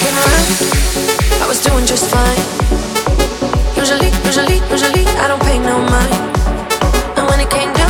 can run. I was doing just fine. Usually, usually, usually, I don't pay no mind. And when it came down.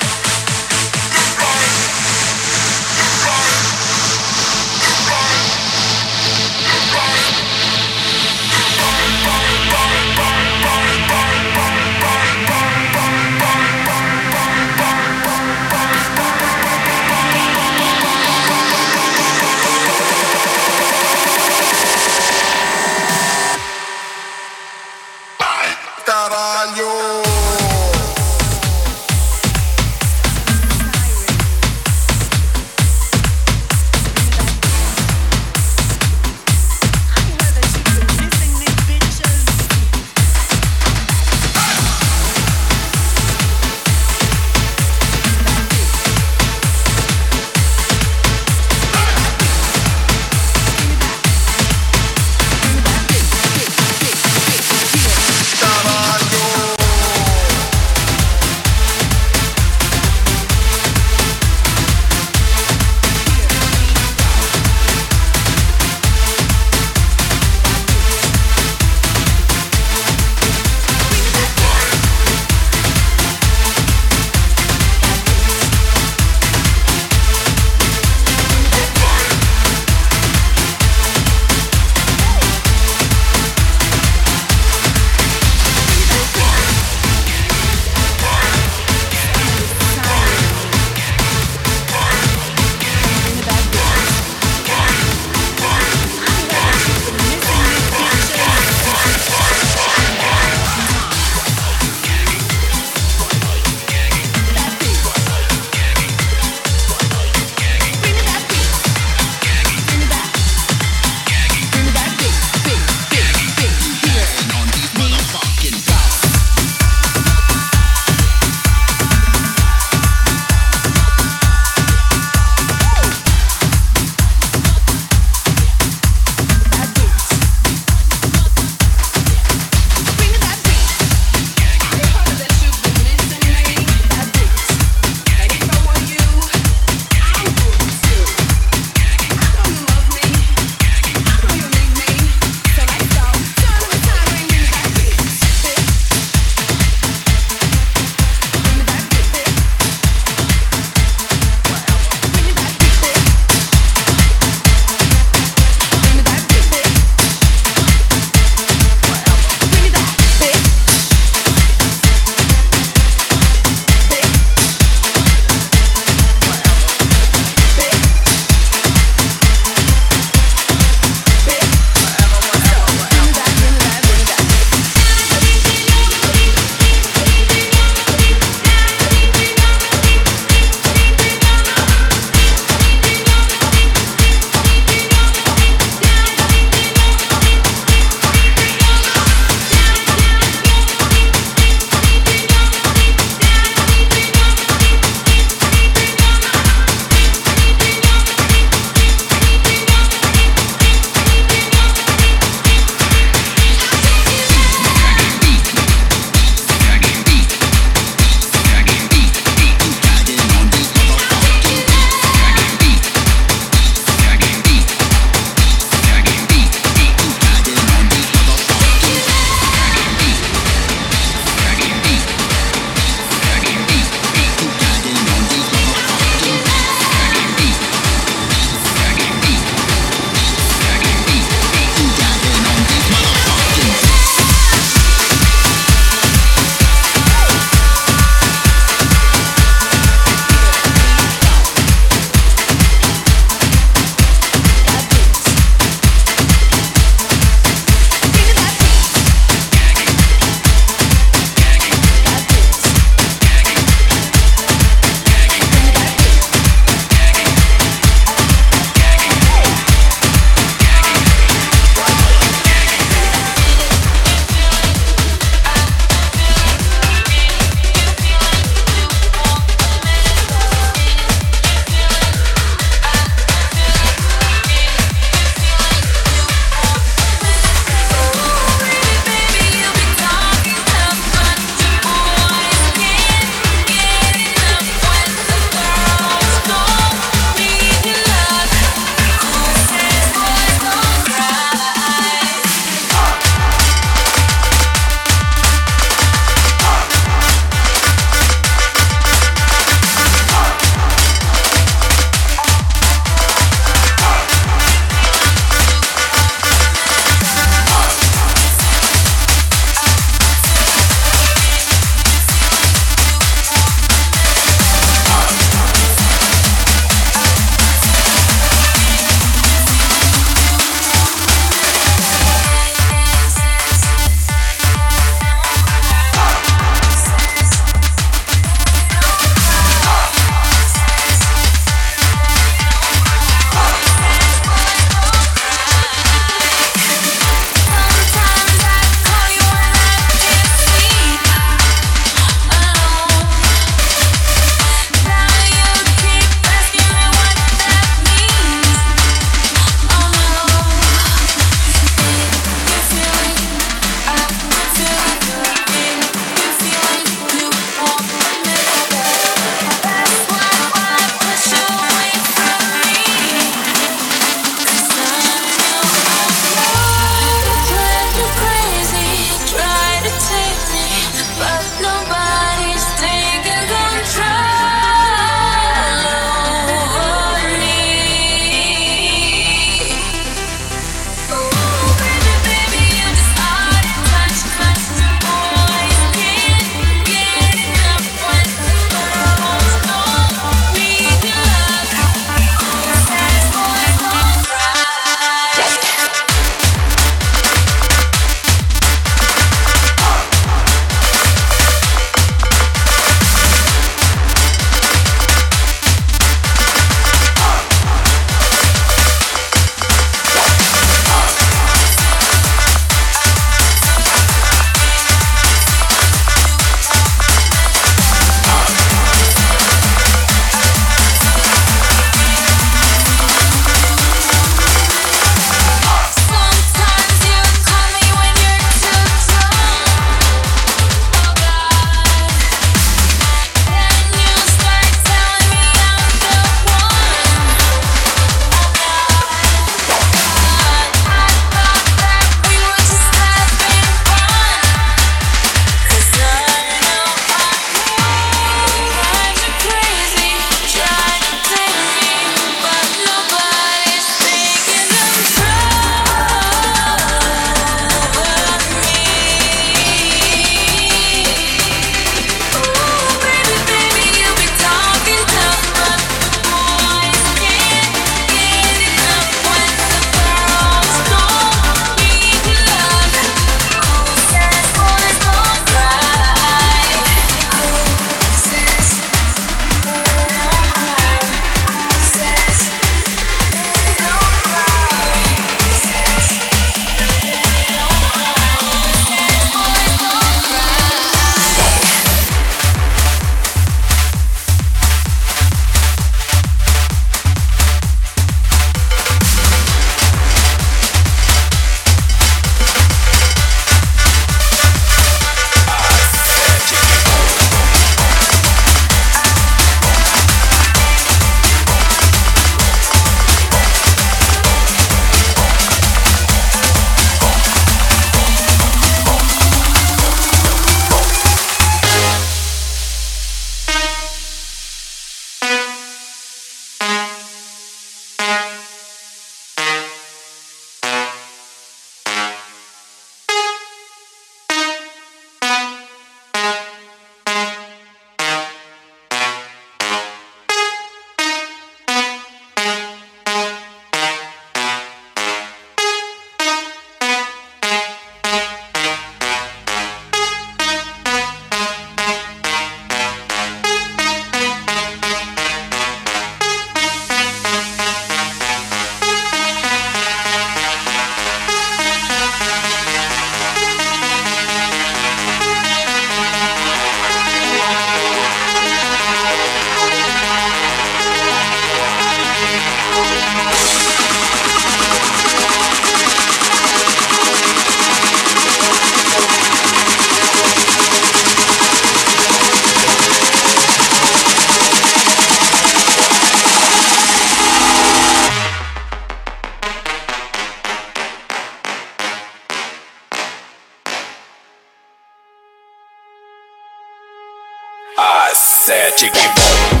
Sete que bom.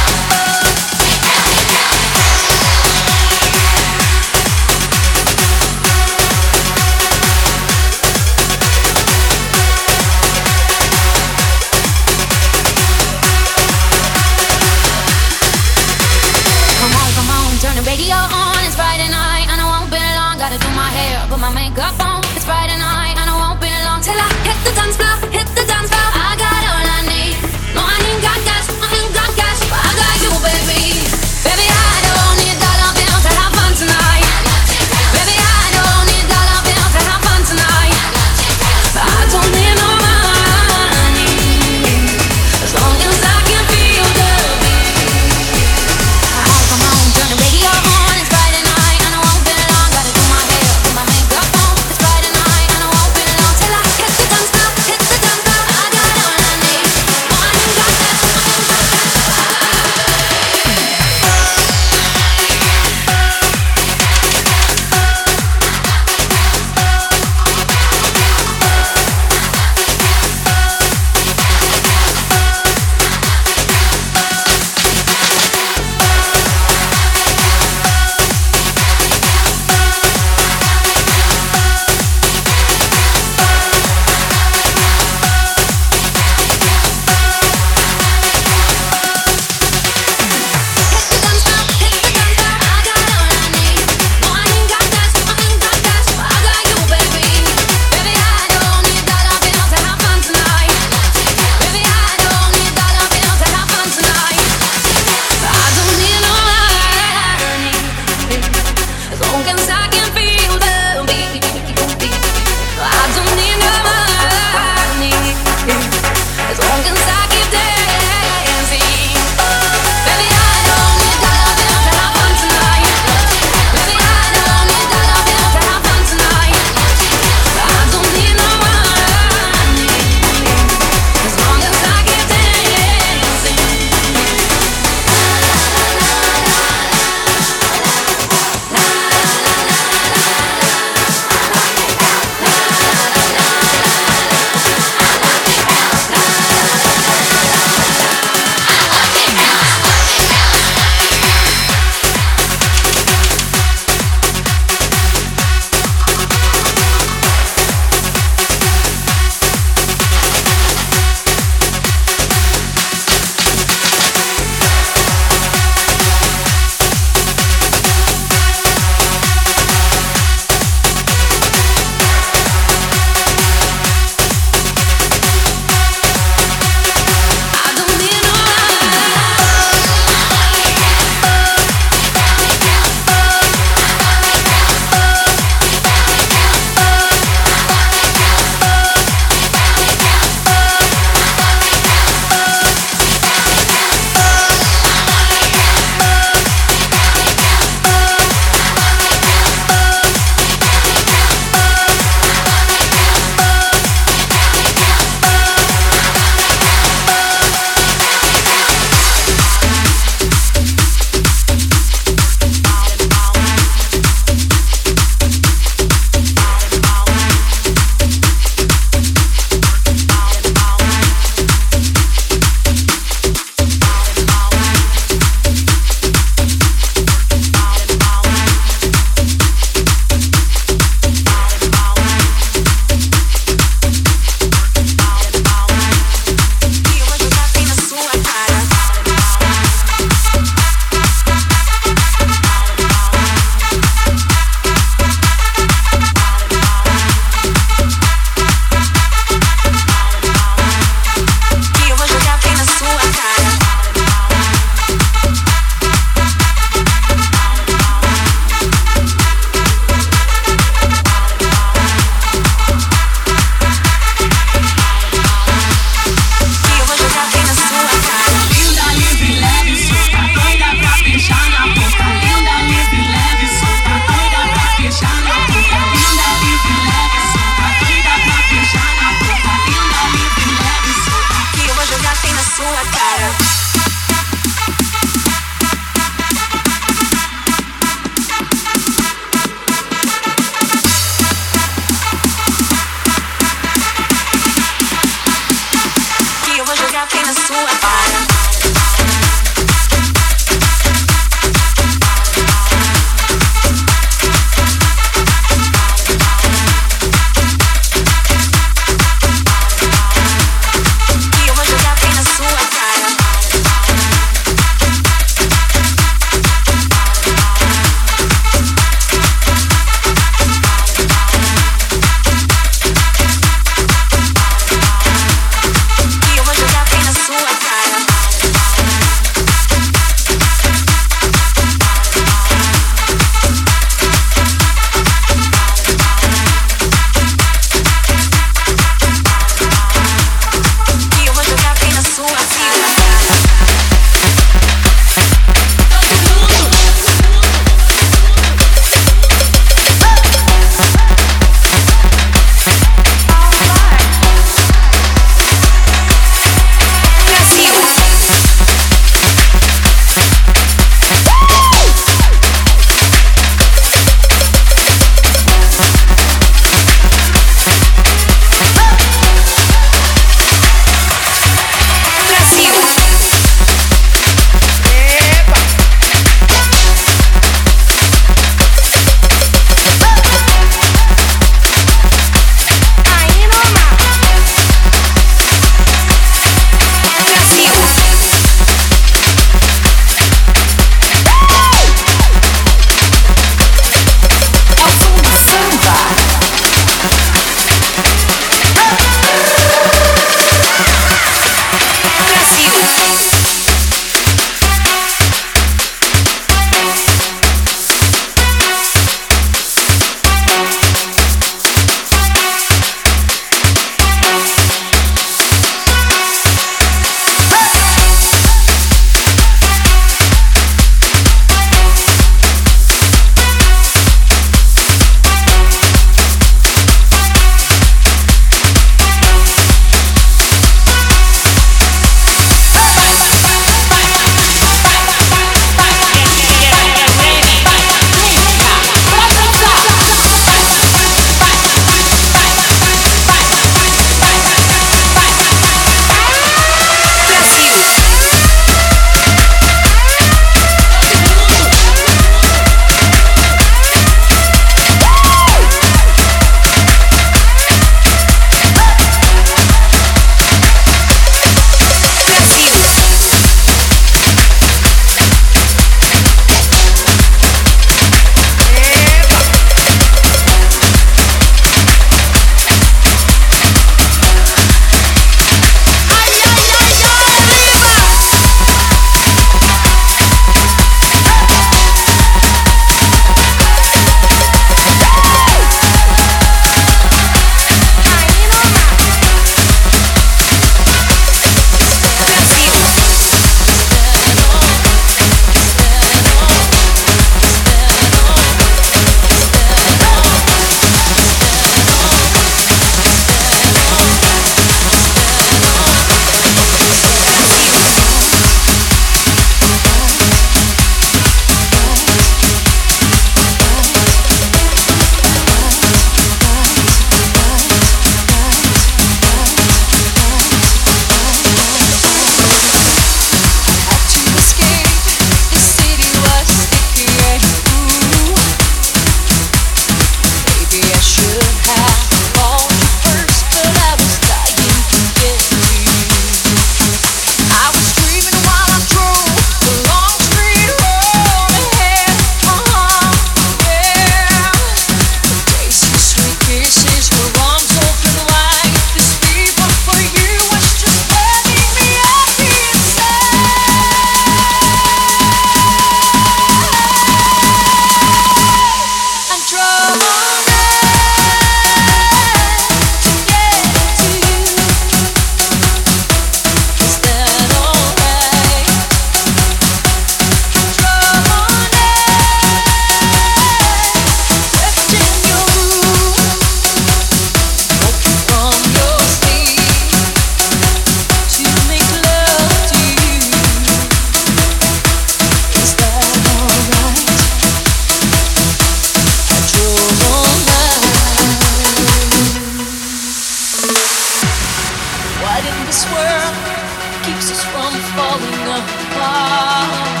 falling apart.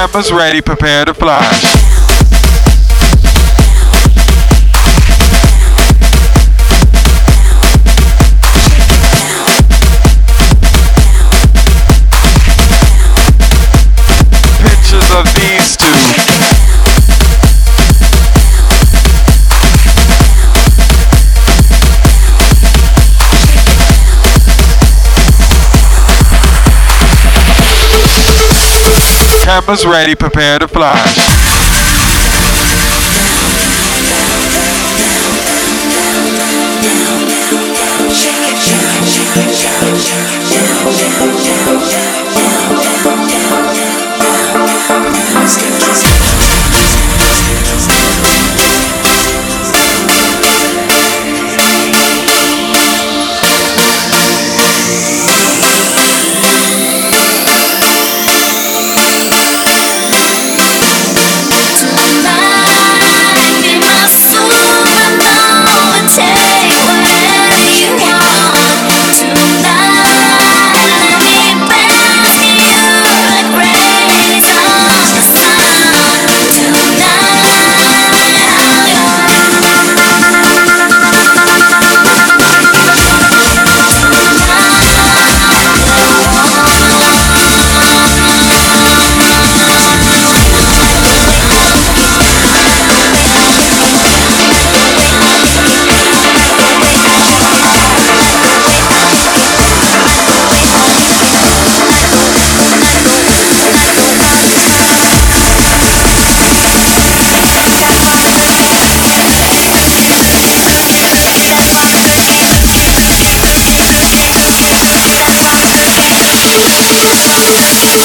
Cameras ready, prepare to fly. Cameras ready, prepare to fly.